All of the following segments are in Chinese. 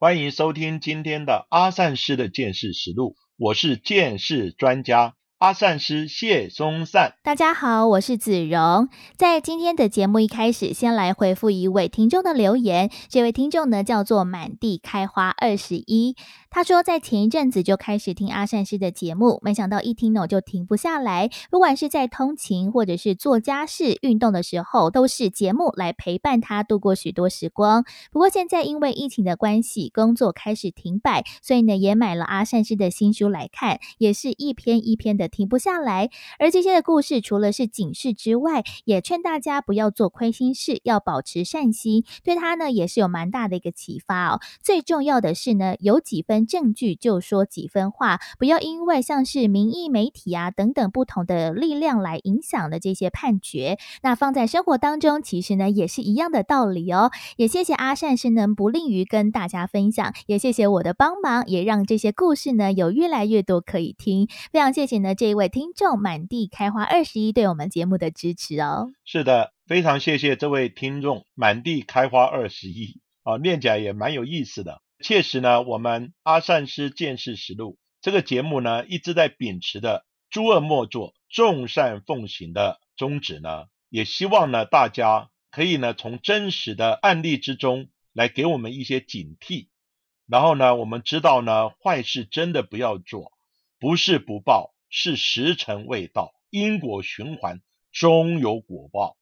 欢迎收听今天的阿善师的剑士实录，我是剑士专家。阿善师谢松善，大家好，我是子荣。在今天的节目一开始，先来回复一位听众的留言。这位听众呢，叫做满地开花二十一。他说，在前一阵子就开始听阿善师的节目，没想到一听呢就停不下来。不管是在通勤或者是做家事、运动的时候，都是节目来陪伴他度过许多时光。不过现在因为疫情的关系，工作开始停摆，所以呢也买了阿善师的新书来看，也是一篇一篇的停不下来。而这些的故事，除了是警示之外，也劝大家不要做亏心事，要保持善心。对他呢也是有蛮大的一个启发哦。最重要的是呢，有几分。证据就说几分话，不要因为像是民意媒体啊等等不同的力量来影响的这些判决，那放在生活当中，其实呢也是一样的道理哦。也谢谢阿善是能不吝于跟大家分享，也谢谢我的帮忙，也让这些故事呢有越来越多可以听。非常谢谢呢这一位听众满地开花二十一对我们节目的支持哦。是的，非常谢谢这位听众满地开花二十一啊，念起来也蛮有意思的。确实呢，我们阿善师见识实录这个节目呢，一直在秉持的诸恶莫作、众善奉行的宗旨呢，也希望呢，大家可以呢，从真实的案例之中来给我们一些警惕。然后呢，我们知道呢，坏事真的不要做，不是不报，是时辰未到，因果循环，终有果报。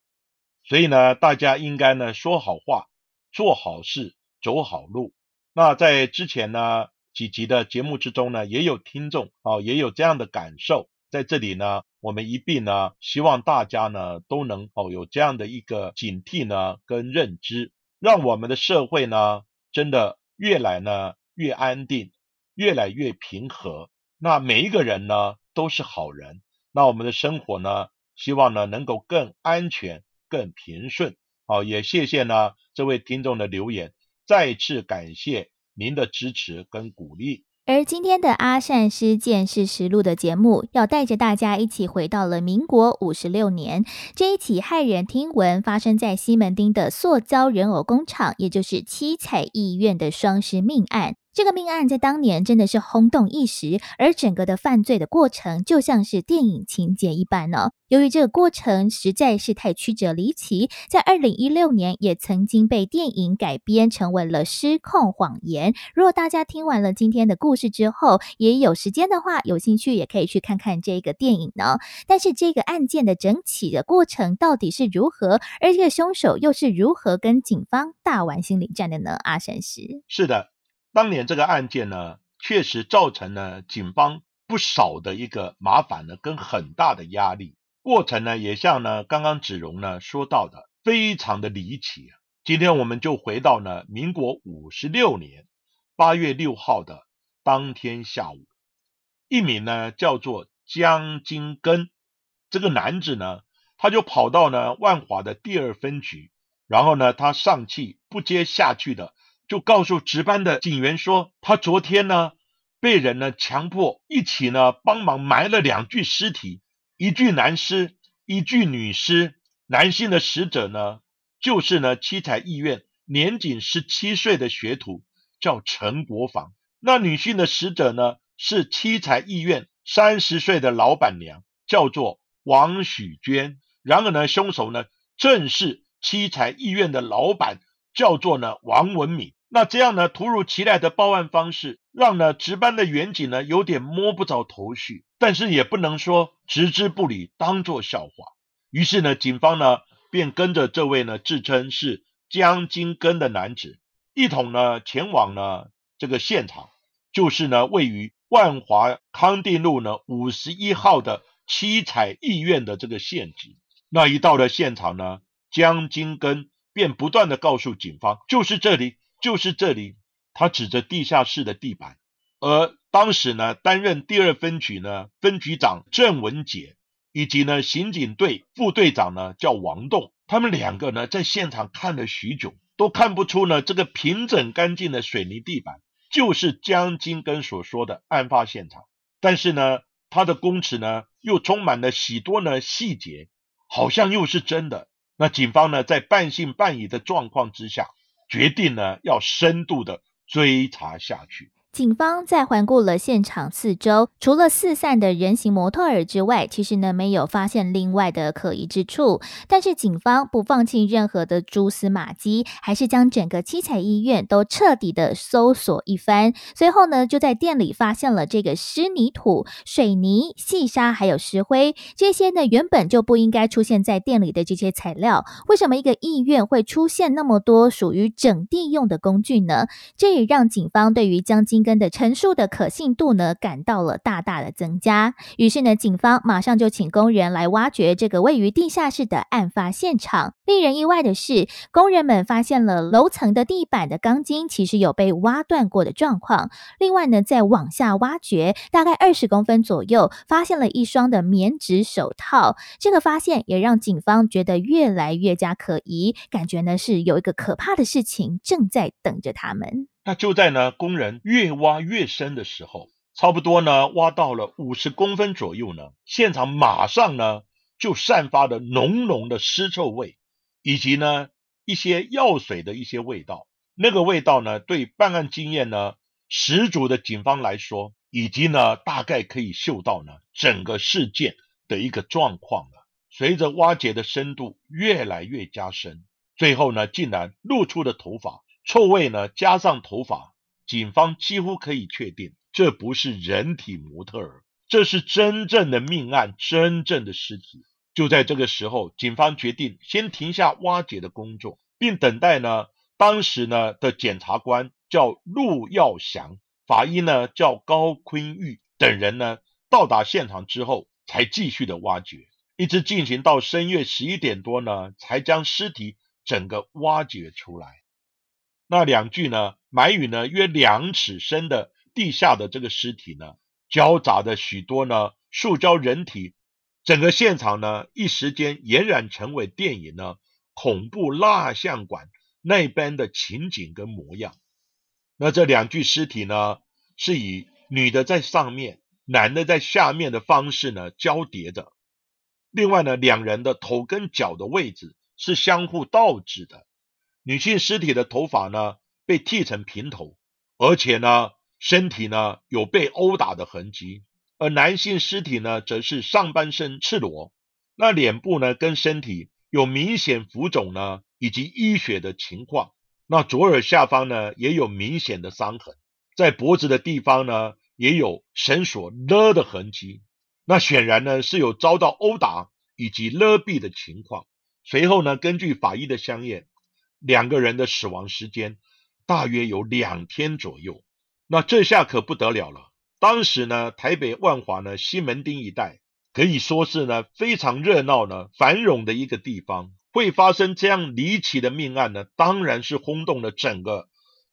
所以呢，大家应该呢，说好话，做好事，走好路。那在之前呢几集的节目之中呢，也有听众啊，也有这样的感受，在这里呢，我们一并呢，希望大家呢都能哦有这样的一个警惕呢跟认知，让我们的社会呢真的越来呢越安定，越来越平和。那每一个人呢都是好人，那我们的生活呢，希望呢能够更安全、更平顺。好，也谢谢呢这位听众的留言。再次感谢您的支持跟鼓励。而今天的阿善师见识实录的节目，要带着大家一起回到了民国五十六年，这一起骇人听闻发生在西门町的塑胶人偶工厂，也就是七彩艺院的双尸命案。这个命案在当年真的是轰动一时，而整个的犯罪的过程就像是电影情节一般呢。由于这个过程实在是太曲折离奇，在二零一六年也曾经被电影改编成为了《失控谎言》。如果大家听完了今天的故事之后，也有时间的话，有兴趣也可以去看看这个电影呢。但是这个案件的整体的过程到底是如何，而这个凶手又是如何跟警方大玩心理战的呢？阿神师是的。当年这个案件呢，确实造成了警方不少的一个麻烦呢，跟很大的压力。过程呢，也像呢刚刚子荣呢说到的，非常的离奇啊。今天我们就回到呢民国五十六年八月六号的当天下午，一名呢叫做江金根这个男子呢，他就跑到呢万华的第二分局，然后呢他上气不接下去的。就告诉值班的警员说，他昨天呢被人呢强迫一起呢帮忙埋了两具尸体，一具男尸，一具女尸。男性的死者呢就是呢七彩医院年仅十七岁的学徒，叫陈国防。那女性的死者呢是七彩医院三十岁的老板娘，叫做王许娟。然而呢凶手呢正是七彩医院的老板，叫做呢王文敏。那这样呢，突如其来的报案方式，让呢值班的员警呢有点摸不着头绪，但是也不能说置之不理，当作笑话。于是呢，警方呢便跟着这位呢自称是江金根的男子，一同呢前往呢这个现场，就是呢位于万华康定路呢五十一号的七彩艺院的这个现址。那一到了现场呢，江金根便不断的告诉警方，就是这里。就是这里，他指着地下室的地板，而当时呢，担任第二分局呢分局长郑文杰，以及呢刑警队副队长呢叫王栋，他们两个呢在现场看了许久，都看不出呢这个平整干净的水泥地板就是江金根所说的案发现场。但是呢，他的供词呢又充满了许多呢细节，好像又是真的。那警方呢在半信半疑的状况之下，决定呢要深度的。追查下去。警方在环顾了现场四周，除了四散的人形模特儿之外，其实呢没有发现另外的可疑之处。但是警方不放弃任何的蛛丝马迹，还是将整个七彩医院都彻底的搜索一番。随后呢，就在店里发现了这个湿泥土、水泥、细沙还有石灰，这些呢原本就不应该出现在店里的这些材料。为什么一个医院会出现那么多属于整地用的工具呢？这也让警方对于江金。根的陈述的可信度呢，感到了大大的增加。于是呢，警方马上就请工人来挖掘这个位于地下室的案发现场。令人意外的是，工人们发现了楼层的地板的钢筋其实有被挖断过的状况。另外呢，在往下挖掘大概二十公分左右，发现了一双的棉质手套。这个发现也让警方觉得越来越加可疑，感觉呢是有一个可怕的事情正在等着他们。那就在呢，工人越挖越深的时候，差不多呢，挖到了五十公分左右呢，现场马上呢就散发了浓浓的尸臭味，以及呢一些药水的一些味道。那个味道呢，对办案经验呢十足的警方来说，以及呢大概可以嗅到呢整个事件的一个状况了。随着挖掘的深度越来越加深，最后呢，竟然露出了头发。臭味呢，加上头发，警方几乎可以确定这不是人体模特儿，这是真正的命案，真正的尸体。就在这个时候，警方决定先停下挖掘的工作，并等待呢，当时呢的检察官叫陆耀祥，法医呢叫高坤玉等人呢到达现场之后，才继续的挖掘，一直进行到深夜十一点多呢，才将尸体整个挖掘出来。那两具呢，埋于呢约两尺深的地下的这个尸体呢，交杂的许多呢塑胶人体，整个现场呢一时间俨然成为电影呢恐怖蜡像馆那般的情景跟模样。那这两具尸体呢，是以女的在上面，男的在下面的方式呢交叠着。另外呢，两人的头跟脚的位置是相互倒置的。女性尸体的头发呢被剃成平头，而且呢身体呢有被殴打的痕迹，而男性尸体呢则是上半身赤裸，那脸部呢跟身体有明显浮肿呢以及淤血的情况，那左耳下方呢也有明显的伤痕，在脖子的地方呢也有绳索勒的痕迹，那显然呢是有遭到殴打以及勒毙的情况。随后呢根据法医的相验。两个人的死亡时间大约有两天左右，那这下可不得了了。当时呢，台北万华呢西门町一带可以说是呢非常热闹呢繁荣的一个地方，会发生这样离奇的命案呢，当然是轰动了整个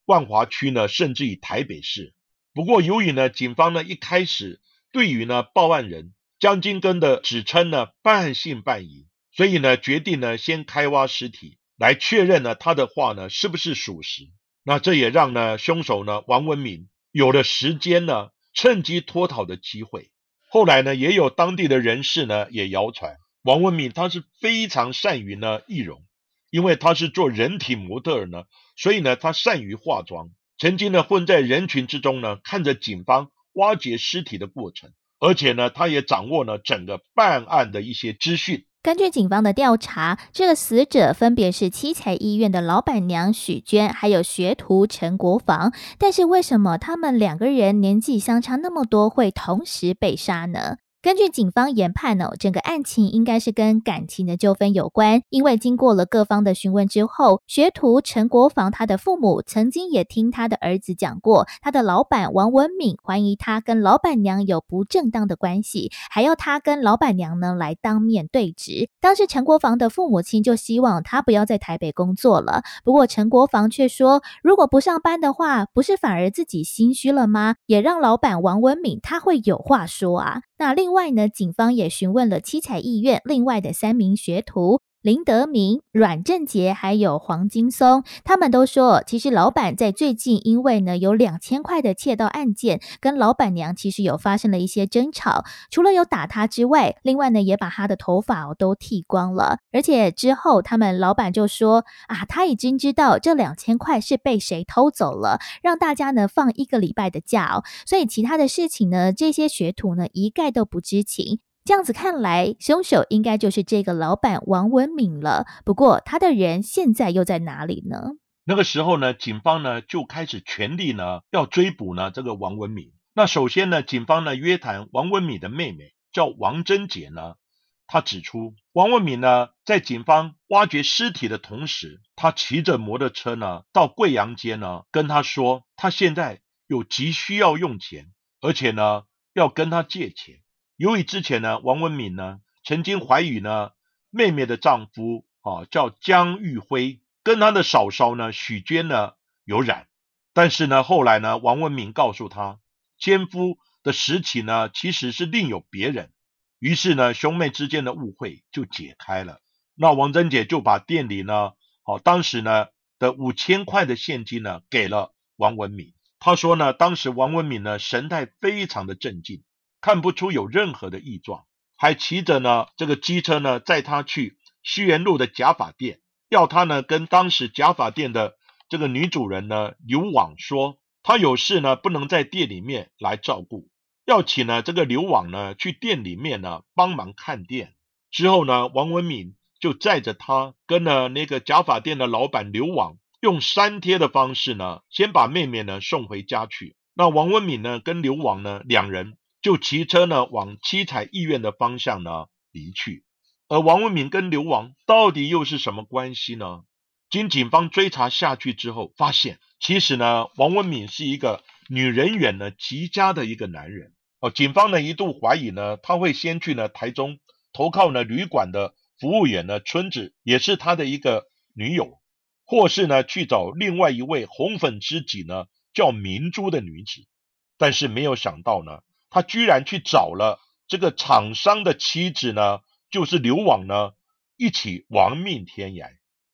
万华区呢，甚至于台北市。不过由于呢，警方呢一开始对于呢报案人江金根的指称呢半信半疑，所以呢决定呢先开挖尸体。来确认呢他的话呢是不是属实？那这也让呢凶手呢王文明有了时间呢趁机脱逃的机会。后来呢也有当地的人士呢也谣传王文明他是非常善于呢易容，因为他是做人体模特儿呢，所以呢他善于化妆，曾经呢混在人群之中呢看着警方挖掘尸体的过程，而且呢他也掌握了整个办案的一些资讯。根据警方的调查，这个死者分别是七彩医院的老板娘许娟，还有学徒陈国防。但是为什么他们两个人年纪相差那么多，会同时被杀呢？根据警方研判呢，整个案情应该是跟感情的纠纷有关。因为经过了各方的询问之后，学徒陈国防他的父母曾经也听他的儿子讲过，他的老板王文敏怀疑他跟老板娘有不正当的关系，还要他跟老板娘呢来当面对质。当时陈国防的父母亲就希望他不要在台北工作了，不过陈国防却说，如果不上班的话，不是反而自己心虚了吗？也让老板王文敏他会有话说啊。那另外呢，警方也询问了七彩艺院另外的三名学徒。林德明、阮正杰还有黄金松，他们都说，其实老板在最近因为呢有两千块的窃盗案件，跟老板娘其实有发生了一些争吵。除了有打他之外，另外呢也把他的头发哦都剃光了。而且之后他们老板就说啊，他已经知道这两千块是被谁偷走了，让大家呢放一个礼拜的假哦。所以其他的事情呢，这些学徒呢一概都不知情。这样子看来，凶手应该就是这个老板王文敏了。不过，他的人现在又在哪里呢？那个时候呢，警方呢就开始全力呢要追捕呢这个王文敏。那首先呢，警方呢约谈王文敏的妹妹，叫王贞杰呢。他指出，王文敏呢在警方挖掘尸体的同时，他骑着摩托车呢到贵阳街呢跟他说，他现在有急需要用钱，而且呢要跟他借钱。由于之前呢，王文敏呢曾经怀疑呢妹妹的丈夫啊叫江玉辉，跟他的嫂嫂呢许娟呢有染，但是呢后来呢王文敏告诉他，奸夫的实体呢其实是另有别人，于是呢兄妹之间的误会就解开了。那王珍姐就把店里呢好当时呢的五千块的现金呢给了王文敏，她说呢当时王文敏呢神态非常的镇静。看不出有任何的异状，还骑着呢这个机车呢载他去西园路的假发店，要他呢跟当时假发店的这个女主人呢刘网说，他有事呢不能在店里面来照顾，要请呢这个刘网呢去店里面呢帮忙看店。之后呢，王文敏就载着他跟了那个假发店的老板刘网，用删贴的方式呢先把妹妹呢送回家去。那王文敏呢跟刘网呢两人。就骑车呢往七彩医院的方向呢离去，而王文敏跟刘王到底又是什么关系呢？经警方追查下去之后，发现其实呢王文敏是一个女人缘呢极佳的一个男人哦。警方呢一度怀疑呢他会先去呢台中投靠呢旅馆的服务员呢春子，也是他的一个女友，或是呢去找另外一位红粉知己呢叫明珠的女子，但是没有想到呢。他居然去找了这个厂商的妻子呢，就是刘网呢，一起亡命天涯。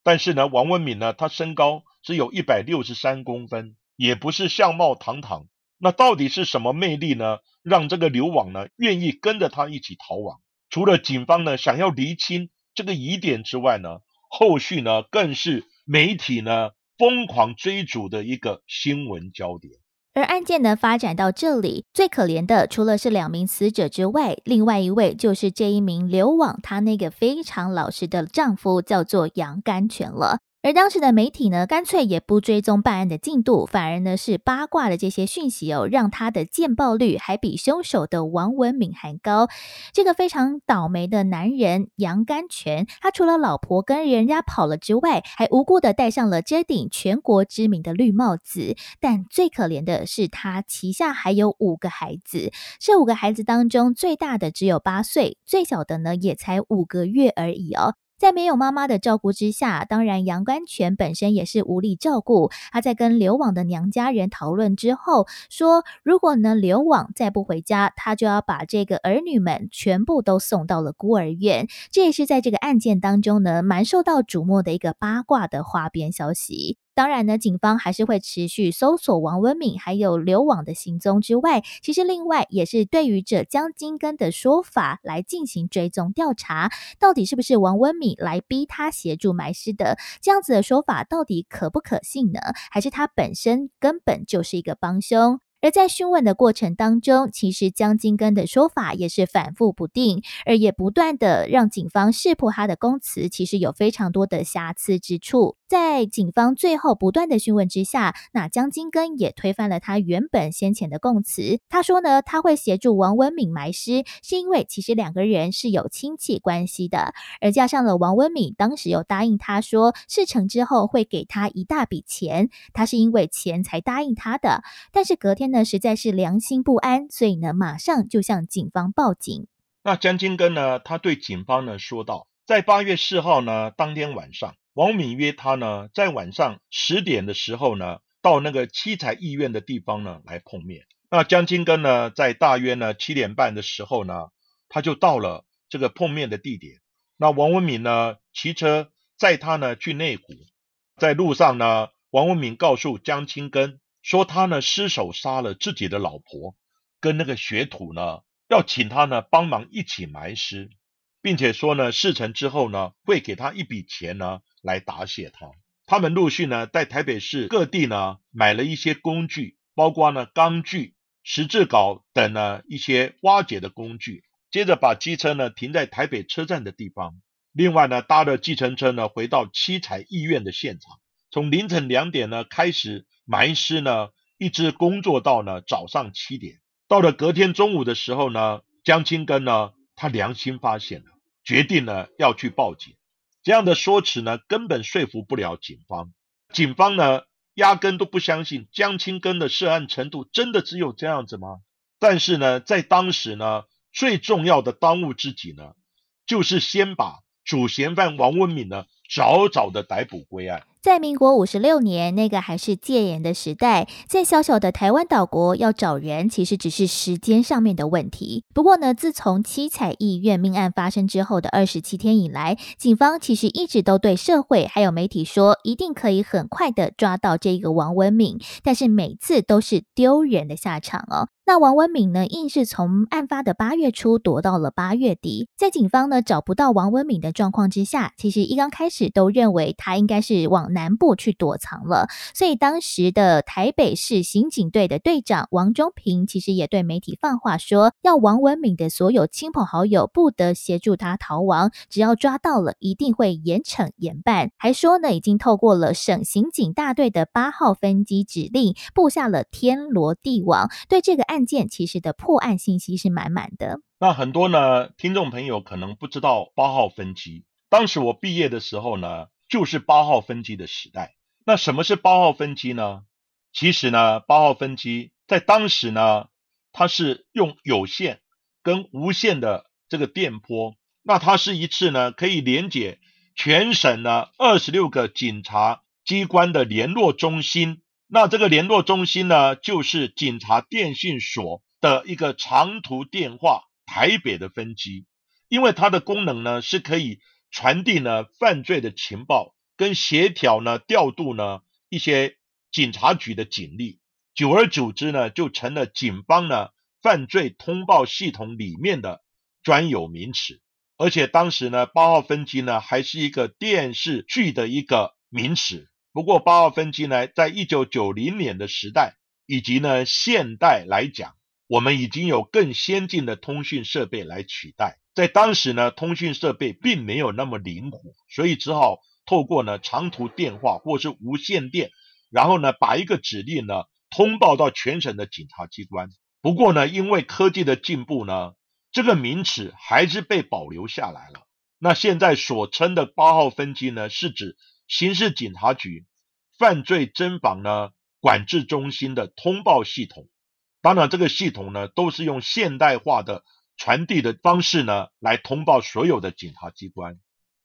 但是呢，王文敏呢，他身高只有一百六十三公分，也不是相貌堂堂。那到底是什么魅力呢，让这个刘网呢愿意跟着他一起逃亡？除了警方呢想要厘清这个疑点之外呢，后续呢更是媒体呢疯狂追逐的一个新闻焦点。而案件呢发展到这里，最可怜的除了是两名死者之外，另外一位就是这一名流亡她那个非常老实的丈夫，叫做杨甘泉了。而当时的媒体呢，干脆也不追踪办案的进度，反而呢是八卦的这些讯息哦，让他的见报率还比凶手的王文敏还高。这个非常倒霉的男人杨甘泉，他除了老婆跟人家跑了之外，还无故的戴上了这顶全国知名的绿帽子。但最可怜的是，他旗下还有五个孩子，这五个孩子当中，最大的只有八岁，最小的呢也才五个月而已哦。在没有妈妈的照顾之下，当然杨关全本身也是无力照顾。他在跟刘网的娘家人讨论之后，说如果呢刘网再不回家，他就要把这个儿女们全部都送到了孤儿院。这也是在这个案件当中呢，蛮受到瞩目的一个八卦的花边消息。当然呢，警方还是会持续搜索王文敏还有刘网的行踪之外，其实另外也是对于这江金根的说法来进行追踪调查，到底是不是王文敏来逼他协助埋尸的？这样子的说法到底可不可信呢？还是他本身根本就是一个帮凶？而在讯问的过程当中，其实江金根的说法也是反复不定，而也不断的让警方识破他的供词其实有非常多的瑕疵之处。在警方最后不断的询问之下，那江金根也推翻了他原本先前的供词。他说呢，他会协助王文敏埋尸，是因为其实两个人是有亲戚关系的，而加上了王文敏当时有答应他说事成之后会给他一大笔钱，他是因为钱才答应他的。但是隔天呢，实在是良心不安，所以呢，马上就向警方报警。那江金根呢，他对警方呢说道，在八月四号呢当天晚上。王敏约他呢，在晚上十点的时候呢，到那个七彩医院的地方呢来碰面。那江金根呢，在大约呢七点半的时候呢，他就到了这个碰面的地点。那王文敏呢，骑车载他呢去内湖，在路上呢，王文敏告诉江青根说，他呢失手杀了自己的老婆跟那个学徒呢，要请他呢帮忙一起埋尸，并且说呢事成之后呢，会给他一笔钱呢。来答谢他。他们陆续呢，在台北市各地呢，买了一些工具，包括呢钢锯、十字镐等呢一些挖掘的工具。接着把机车呢停在台北车站的地方。另外呢，搭着计程车呢，回到七彩医院的现场。从凌晨两点呢开始埋尸呢，一直工作到呢早上七点。到了隔天中午的时候呢，江青根呢，他良心发现了，决定呢要去报警。这样的说辞呢，根本说服不了警方。警方呢，压根都不相信江青根的涉案程度真的只有这样子吗？但是呢，在当时呢，最重要的当务之急呢，就是先把主嫌犯王文敏呢，早早的逮捕归案。在民国五十六年，那个还是戒严的时代，在小小的台湾岛国要找人，其实只是时间上面的问题。不过呢，自从七彩医院命案发生之后的二十七天以来，警方其实一直都对社会还有媒体说，一定可以很快的抓到这个王文敏，但是每次都是丢人的下场哦。那王文敏呢，硬是从案发的八月初躲到了八月底，在警方呢找不到王文敏的状况之下，其实一刚开始都认为他应该是往南部去躲藏了，所以当时的台北市刑警队的队长王中平其实也对媒体放话说，要王文敏的所有亲朋好友不得协助他逃亡，只要抓到了，一定会严惩严办。还说呢，已经透过了省刑警大队的八号分机指令，布下了天罗地网，对这个。案件其实的破案信息是满满的。那很多呢，听众朋友可能不知道八号分机。当时我毕业的时候呢，就是八号分机的时代。那什么是八号分机呢？其实呢，八号分机在当时呢，它是用有线跟无线的这个电波。那它是一次呢，可以连接全省呢二十六个警察机关的联络中心。那这个联络中心呢，就是警察电信所的一个长途电话台北的分机，因为它的功能呢是可以传递呢犯罪的情报，跟协调呢调度呢一些警察局的警力，久而久之呢就成了警方呢犯罪通报系统里面的专有名词，而且当时呢八号分机呢还是一个电视剧的一个名词。不过八号分机呢，在一九九零年的时代以及呢现代来讲，我们已经有更先进的通讯设备来取代。在当时呢，通讯设备并没有那么灵活，所以只好透过呢长途电话或是无线电，然后呢把一个指令呢通报到全省的警察机关。不过呢，因为科技的进步呢，这个名词还是被保留下来了。那现在所称的八号分机呢，是指。刑事警察局犯罪侦防呢管制中心的通报系统，当然这个系统呢都是用现代化的传递的方式呢来通报所有的警察机关。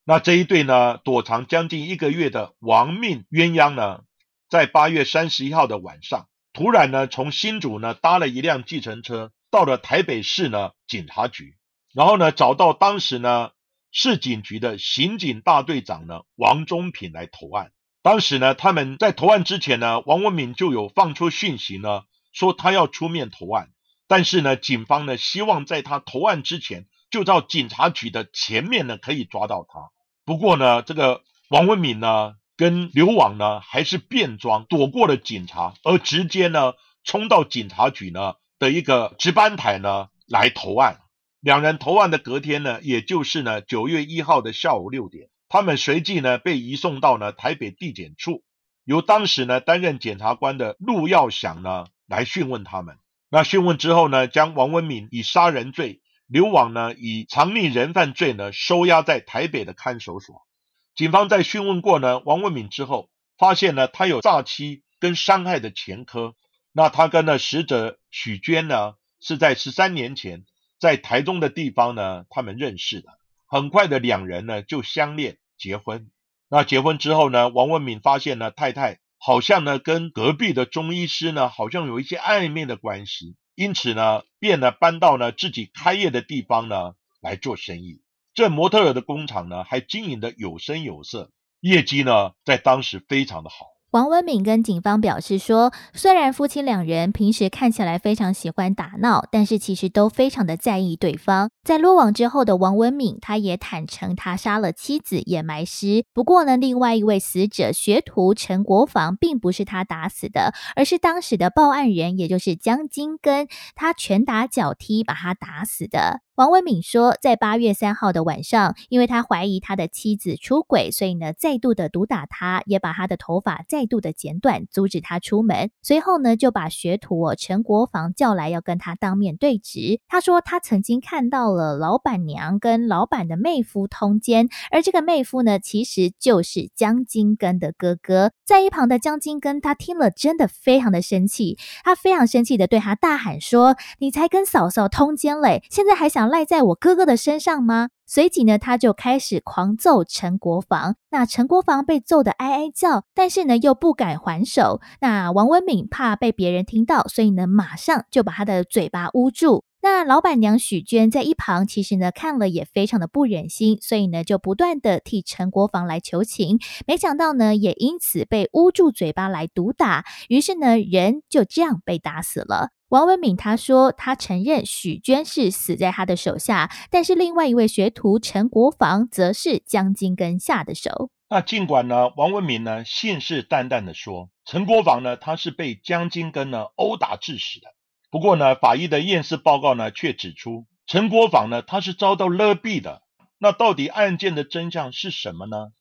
那这一对呢躲藏将近一个月的亡命鸳鸯呢，在八月三十一号的晚上，突然呢从新竹呢搭了一辆计程车到了台北市呢警察局，然后呢找到当时呢。市警局的刑警大队长呢，王忠平来投案。当时呢，他们在投案之前呢，王文敏就有放出讯息呢，说他要出面投案。但是呢，警方呢，希望在他投案之前，就到警察局的前面呢，可以抓到他。不过呢，这个王文敏呢，跟刘网呢，还是变装躲过了警察，而直接呢，冲到警察局呢的一个值班台呢，来投案。两人投案的隔天呢，也就是呢九月一号的下午六点，他们随即呢被移送到呢台北地检处，由当时呢担任检察官的陆耀祥呢来讯问他们。那讯问之后呢，将王文敏以杀人罪、刘网呢以藏匿人犯罪呢收押在台北的看守所。警方在讯问过呢王文敏之后，发现呢他有诈欺跟伤害的前科。那他跟呢死者许娟呢是在十三年前在台中的地方呢他们认识的。很快的两人呢就相恋结婚。那结婚之后呢，王文敏发现呢太太好像呢跟隔壁的中医师呢好像有一些暧昧的关系，因此呢便呢搬到呢自己开业的地方呢来做生意。这模特儿的工厂呢，还经营的有声有色，业绩呢，在当时非常的好。王文敏跟警方表示说，虽然夫妻两人平时看起来非常喜欢打闹，但是其实都非常的在意对方。在落网之后的王文敏，他也坦诚他杀了妻子，掩埋尸。不过呢，另外一位死者学徒陈国防，并不是他打死的，而是当时的报案人，也就是江金根，他拳打脚踢把他打死的。王文敏说，在八月三号的晚上，因为他怀疑他的妻子出轨，所以呢，再度的毒打他，也把他的头发再度的剪短，阻止他出门。随后呢，就把学徒陈国防叫来，要跟他当面对质。他说，他曾经看到了老板娘跟老板的妹夫通奸，而这个妹夫呢，其实就是江金根的哥哥。在一旁的江金根，他听了真的非常的生气，他非常生气的对他大喊说：“你才跟嫂嫂通奸嘞，现在还想？”赖在我哥哥的身上吗？随即呢，他就开始狂揍陈国防。那陈国防被揍得哀哀叫，但是呢又不敢还手。那王文敏怕被别人听到，所以呢马上就把他的嘴巴捂住。那老板娘许娟在一旁，其实呢看了也非常的不忍心，所以呢就不断的替陈国防来求情。没想到呢也因此被捂住嘴巴来毒打，于是呢人就这样被打死了。王文敏他说，他承认许娟是死在他的手下，但是另外一位学徒陈国防则是江金根下的手。那尽管呢，王文敏呢信誓旦旦的说，陈国防呢他是被江金根呢殴打致死的。不过呢，法医的验尸报告呢却指出，陈国防呢他是遭到勒毙的。那到底案件的真相是什么呢？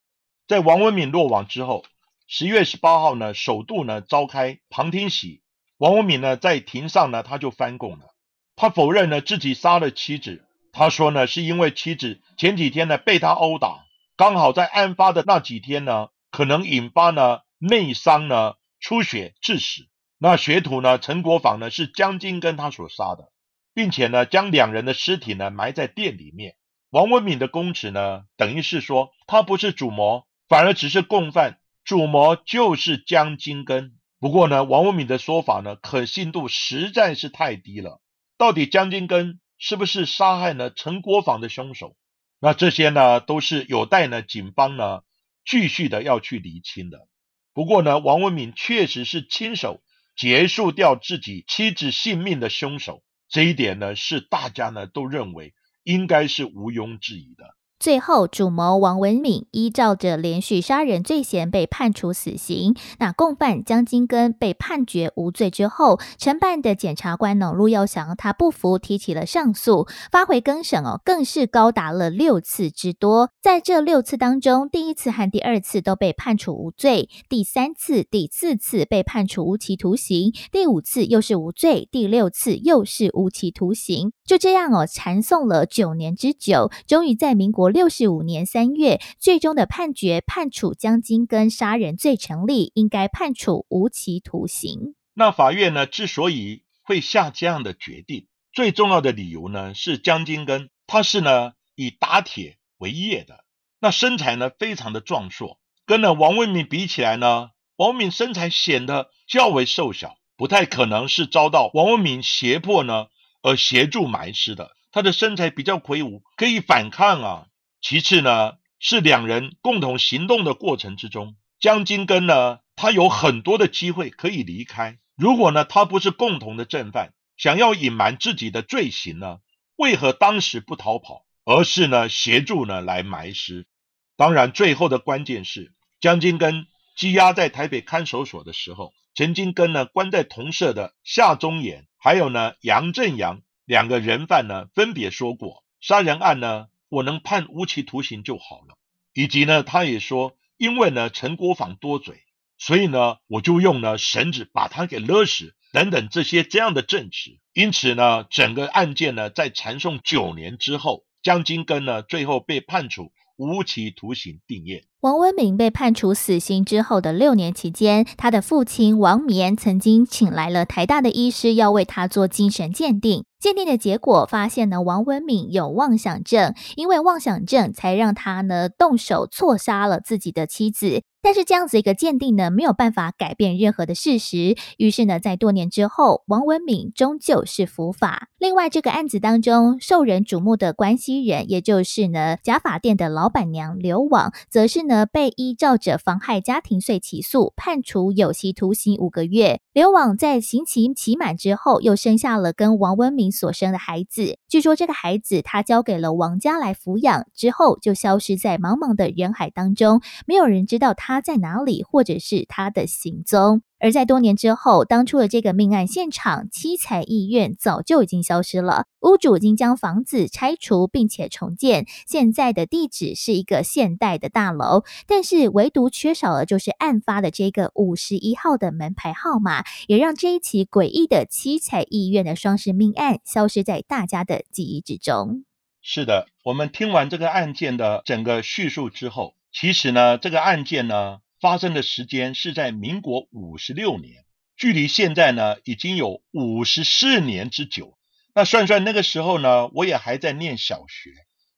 在王文敏落网之后，十月十八号呢，首度呢召开旁听席。王文敏呢，在庭上呢，他就翻供了。他否认呢自己杀了妻子。他说呢，是因为妻子前几天呢被他殴打，刚好在案发的那几天呢，可能引发呢内伤呢出血致死。那学徒呢陈国防呢是江金跟他所杀的，并且呢将两人的尸体呢埋在店里面。王文敏的供词呢，等于是说他不是主谋，反而只是共犯，主谋就是江金根。不过呢，王文敏的说法呢，可信度实在是太低了。到底江金根是不是杀害了陈国防的凶手？那这些呢，都是有待呢警方呢继续的要去厘清的。不过呢，王文敏确实是亲手结束掉自己妻子性命的凶手，这一点呢，是大家呢都认为应该是毋庸置疑的。最后，主谋王文敏依照着连续杀人罪嫌被判处死刑。那共犯江金根被判决无罪之后，承办的检察官呢陆耀祥他不服，提起了上诉，发回更审哦，更是高达了六次之多。在这六次当中，第一次和第二次都被判处无罪，第三次、第四次被判处无期徒刑，第五次又是无罪，第六次又是无期徒刑。就这样哦，缠讼了九年之久，终于在民国。六十五年三月，最终的判决判处江金根杀人罪成立，应该判处无期徒刑。那法院呢，之所以会下这样的决定，最重要的理由呢，是江金根他是呢以打铁为业的，那身材呢非常的壮硕，跟呢王文敏比起来呢，王文敏身材显得较为瘦小，不太可能是遭到王文敏胁迫呢而协助埋尸的。他的身材比较魁梧，可以反抗啊。其次呢，是两人共同行动的过程之中，江金根呢，他有很多的机会可以离开。如果呢，他不是共同的正犯，想要隐瞒自己的罪行呢，为何当时不逃跑，而是呢协助呢来埋尸？当然，最后的关键是江金根羁押在台北看守所的时候，陈金根呢关在同舍的夏中衍，还有呢杨正阳两个人犯呢，分别说过杀人案呢。我能判无期徒刑就好了。以及呢，他也说，因为呢陈国坊多嘴，所以呢我就用呢绳子把他给勒死，等等这些这样的证词。因此呢，整个案件呢在缠讼九年之后，江金根呢最后被判处无期徒刑定谳。王文敏被判处死刑之后的六年期间，他的父亲王绵曾经请来了台大的医师，要为他做精神鉴定。鉴定的结果发现呢，王文敏有妄想症，因为妄想症才让他呢动手错杀了自己的妻子。但是这样子一个鉴定呢，没有办法改变任何的事实。于是呢，在多年之后，王文敏终究是伏法。另外，这个案子当中受人瞩目的关系人，也就是呢假发店的老板娘刘网，则是呢被依照着妨害家庭罪起诉，判处有期徒刑五个月。刘往在刑期期满之后，又生下了跟王文明所生的孩子。据说这个孩子他交给了王家来抚养，之后就消失在茫茫的人海当中，没有人知道他在哪里，或者是他的行踪。而在多年之后，当初的这个命案现场七彩医院早就已经消失了，屋主已经将房子拆除并且重建，现在的地址是一个现代的大楼，但是唯独缺少了就是案发的这个五十一号的门牌号码，也让这一起诡异的七彩医院的双尸命案消失在大家的记忆之中。是的，我们听完这个案件的整个叙述之后，其实呢，这个案件呢。发生的时间是在民国五十六年，距离现在呢已经有五十四年之久。那算算那个时候呢，我也还在念小学，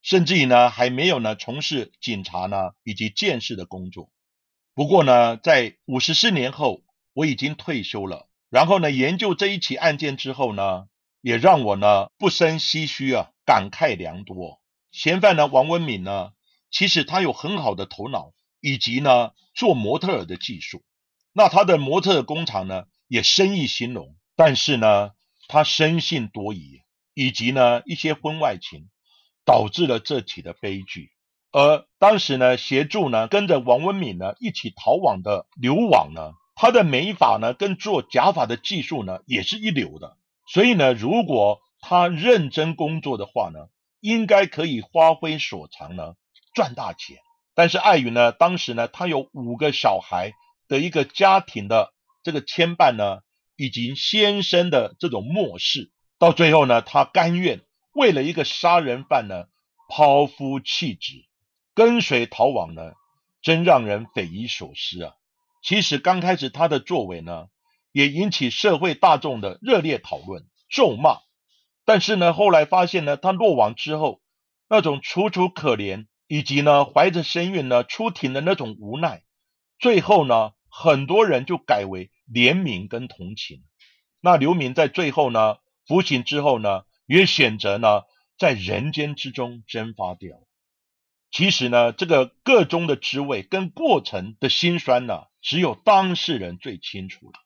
甚至于呢还没有呢从事警察呢以及见识的工作。不过呢，在五十四年后，我已经退休了。然后呢，研究这一起案件之后呢，也让我呢不生唏嘘啊，感慨良多。嫌犯呢，王文敏呢，其实他有很好的头脑。以及呢，做模特儿的技术，那他的模特工厂呢也生意兴隆，但是呢，他生性多疑，以及呢一些婚外情，导致了这起的悲剧。而当时呢，协助呢跟着王文敏呢一起逃亡的刘网呢，他的美发呢跟做假发的技术呢也是一流的，所以呢，如果他认真工作的话呢，应该可以发挥所长呢，赚大钱。但是碍于呢，当时呢，他有五个小孩的一个家庭的这个牵绊呢，以及先生的这种漠视，到最后呢，他甘愿为了一个杀人犯呢，抛夫弃子，跟随逃亡呢，真让人匪夷所思啊！其实刚开始他的作为呢，也引起社会大众的热烈讨论、咒骂，但是呢，后来发现呢，他落网之后，那种楚楚可怜。以及呢，怀着身孕呢出庭的那种无奈，最后呢，很多人就改为怜悯跟同情。那刘明在最后呢服刑之后呢，也选择呢在人间之中蒸发掉。其实呢，这个个中的滋味跟过程的辛酸呢，只有当事人最清楚了。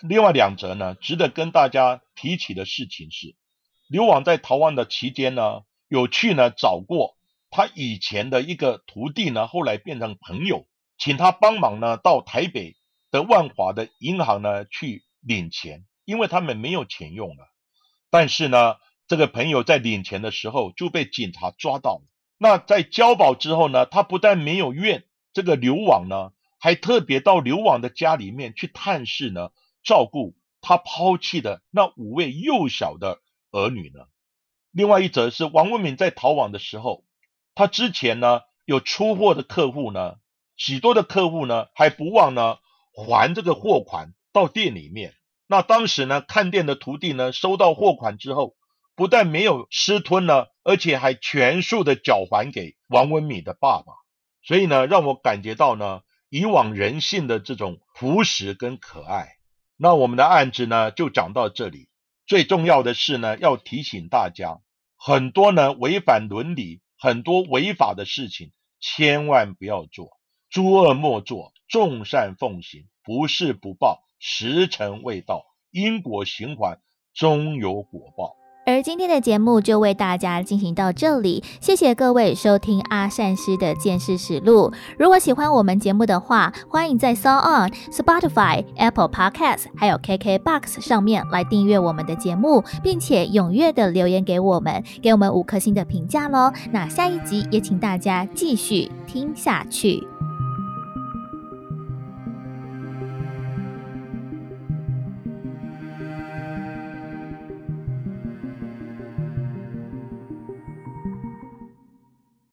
另外两则呢，值得跟大家提起的事情是，刘网在逃亡的期间呢，有去呢找过。他以前的一个徒弟呢，后来变成朋友，请他帮忙呢，到台北的万华的银行呢去领钱，因为他们没有钱用了。但是呢，这个朋友在领钱的时候就被警察抓到了。那在交保之后呢，他不但没有怨这个刘网呢，还特别到刘网的家里面去探视呢，照顾他抛弃的那五位幼小的儿女呢。另外一则是王文敏在逃亡的时候。他之前呢有出货的客户呢，许多的客户呢还不忘呢还这个货款到店里面。那当时呢看店的徒弟呢收到货款之后，不但没有私吞呢，而且还全数的缴还给王文敏的爸爸。所以呢让我感觉到呢以往人性的这种朴实跟可爱。那我们的案子呢就讲到这里。最重要的是呢要提醒大家，很多呢违反伦理。很多违法的事情千万不要做，诸恶莫作，众善奉行，不是不报，时辰未到，因果循环，终有果报。而今天的节目就为大家进行到这里，谢谢各位收听阿善师的见识实录。如果喜欢我们节目的话，欢迎在 s o On、Spotify、Apple Podcasts 还有 KK Box 上面来订阅我们的节目，并且踊跃的留言给我们，给我们五颗星的评价喽。那下一集也请大家继续听下去。